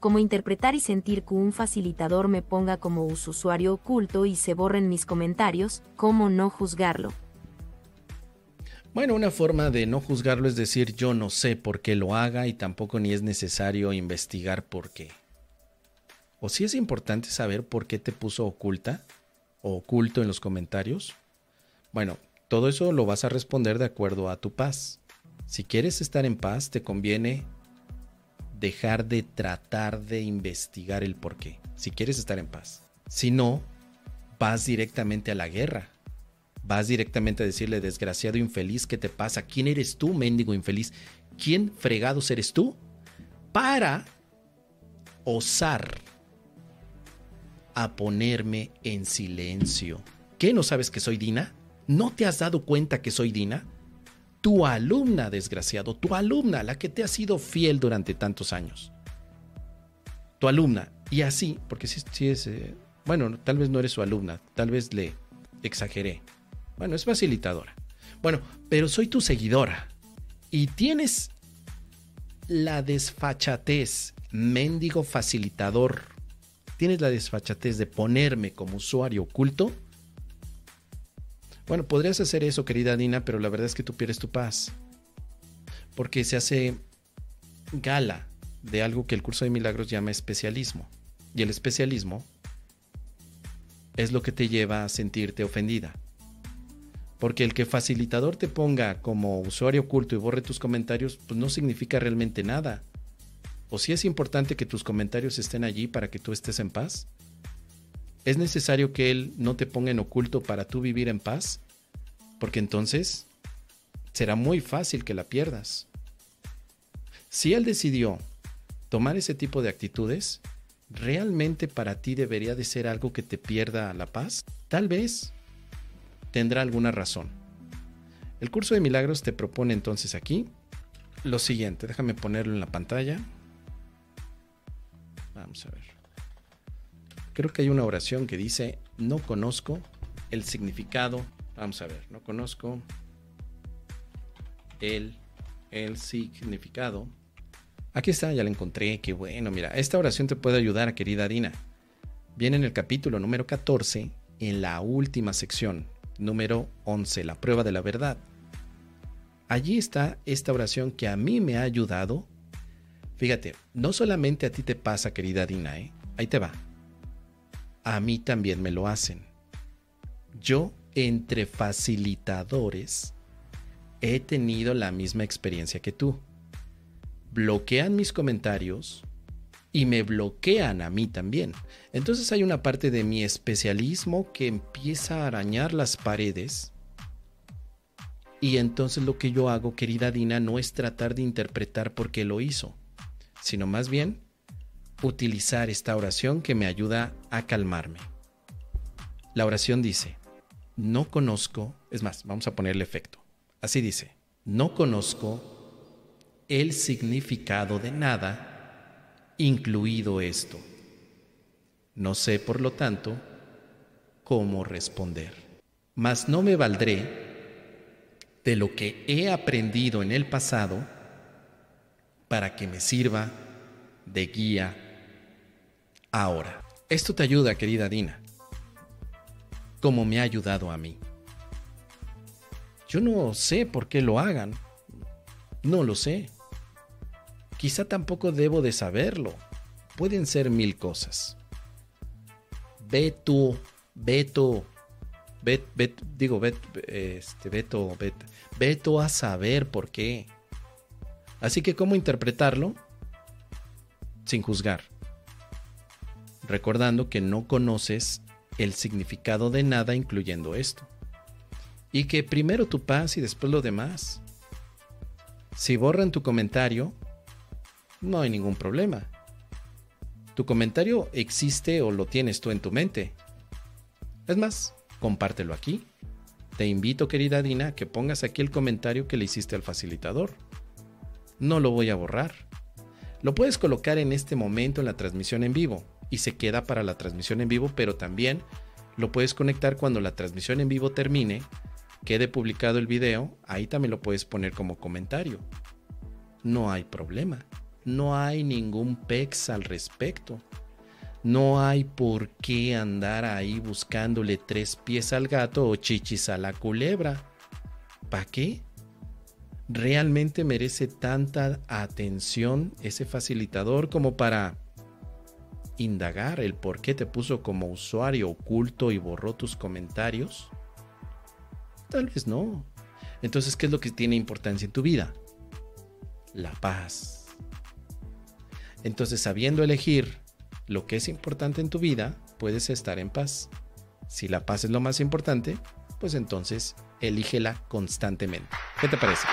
Cómo interpretar y sentir que un facilitador me ponga como usuario oculto y se borren mis comentarios, cómo no juzgarlo. Bueno, una forma de no juzgarlo es decir yo no sé por qué lo haga y tampoco ni es necesario investigar por qué. O si es importante saber por qué te puso oculta o oculto en los comentarios. Bueno, todo eso lo vas a responder de acuerdo a tu paz. Si quieres estar en paz, te conviene dejar de tratar de investigar el por qué. Si quieres estar en paz. Si no, vas directamente a la guerra. Vas directamente a decirle, desgraciado infeliz, ¿qué te pasa? ¿Quién eres tú, mendigo infeliz? ¿Quién fregados eres tú? Para osar a ponerme en silencio. ¿Qué no sabes que soy Dina? ¿No te has dado cuenta que soy Dina? Tu alumna, desgraciado, tu alumna, la que te ha sido fiel durante tantos años. Tu alumna. Y así, porque si, es... Eh, bueno, tal vez no eres su alumna, tal vez le exageré. Bueno, es facilitadora. Bueno, pero soy tu seguidora. Y tienes la desfachatez, mendigo facilitador ¿Tienes la desfachatez de ponerme como usuario oculto? Bueno, podrías hacer eso, querida Dina, pero la verdad es que tú pierdes tu paz. Porque se hace gala de algo que el curso de milagros llama especialismo. Y el especialismo es lo que te lleva a sentirte ofendida. Porque el que facilitador te ponga como usuario oculto y borre tus comentarios, pues no significa realmente nada o si es importante que tus comentarios estén allí para que tú estés en paz? ¿Es necesario que Él no te ponga en oculto para tú vivir en paz? Porque entonces será muy fácil que la pierdas. Si Él decidió tomar ese tipo de actitudes, ¿realmente para ti debería de ser algo que te pierda la paz? Tal vez tendrá alguna razón. El curso de milagros te propone entonces aquí lo siguiente, déjame ponerlo en la pantalla. Vamos a ver. Creo que hay una oración que dice, no conozco el significado. Vamos a ver, no conozco el, el significado. Aquí está, ya la encontré, qué bueno. Mira, esta oración te puede ayudar, querida Dina. Viene en el capítulo número 14, en la última sección, número 11, la prueba de la verdad. Allí está esta oración que a mí me ha ayudado Fíjate, no solamente a ti te pasa, querida Dina, ¿eh? ahí te va. A mí también me lo hacen. Yo, entre facilitadores, he tenido la misma experiencia que tú. Bloquean mis comentarios y me bloquean a mí también. Entonces hay una parte de mi especialismo que empieza a arañar las paredes. Y entonces lo que yo hago, querida Dina, no es tratar de interpretar por qué lo hizo sino más bien utilizar esta oración que me ayuda a calmarme. La oración dice, no conozco, es más, vamos a ponerle efecto. Así dice, no conozco el significado de nada, incluido esto. No sé, por lo tanto, cómo responder. Mas no me valdré de lo que he aprendido en el pasado para que me sirva de guía ahora. Esto te ayuda, querida Dina, como me ha ayudado a mí. Yo no sé por qué lo hagan. No lo sé. Quizá tampoco debo de saberlo. Pueden ser mil cosas. Tú, ve tú, ve, digo, ve, este, ve tú a saber por qué. Así que, ¿cómo interpretarlo? Sin juzgar. Recordando que no conoces el significado de nada incluyendo esto. Y que primero tu paz y después lo demás. Si borran tu comentario, no hay ningún problema. Tu comentario existe o lo tienes tú en tu mente. Es más, compártelo aquí. Te invito, querida Dina, a que pongas aquí el comentario que le hiciste al facilitador no lo voy a borrar. Lo puedes colocar en este momento en la transmisión en vivo y se queda para la transmisión en vivo, pero también lo puedes conectar cuando la transmisión en vivo termine, quede publicado el video, ahí también lo puedes poner como comentario. No hay problema. no hay ningún pex al respecto. No hay por qué andar ahí buscándole tres pies al gato o chichis a la culebra. ¿Para qué? ¿Realmente merece tanta atención ese facilitador como para indagar el por qué te puso como usuario oculto y borró tus comentarios? Tal vez no. Entonces, ¿qué es lo que tiene importancia en tu vida? La paz. Entonces, sabiendo elegir lo que es importante en tu vida, puedes estar en paz. Si la paz es lo más importante, pues entonces elígela constantemente. ¿Qué te parece?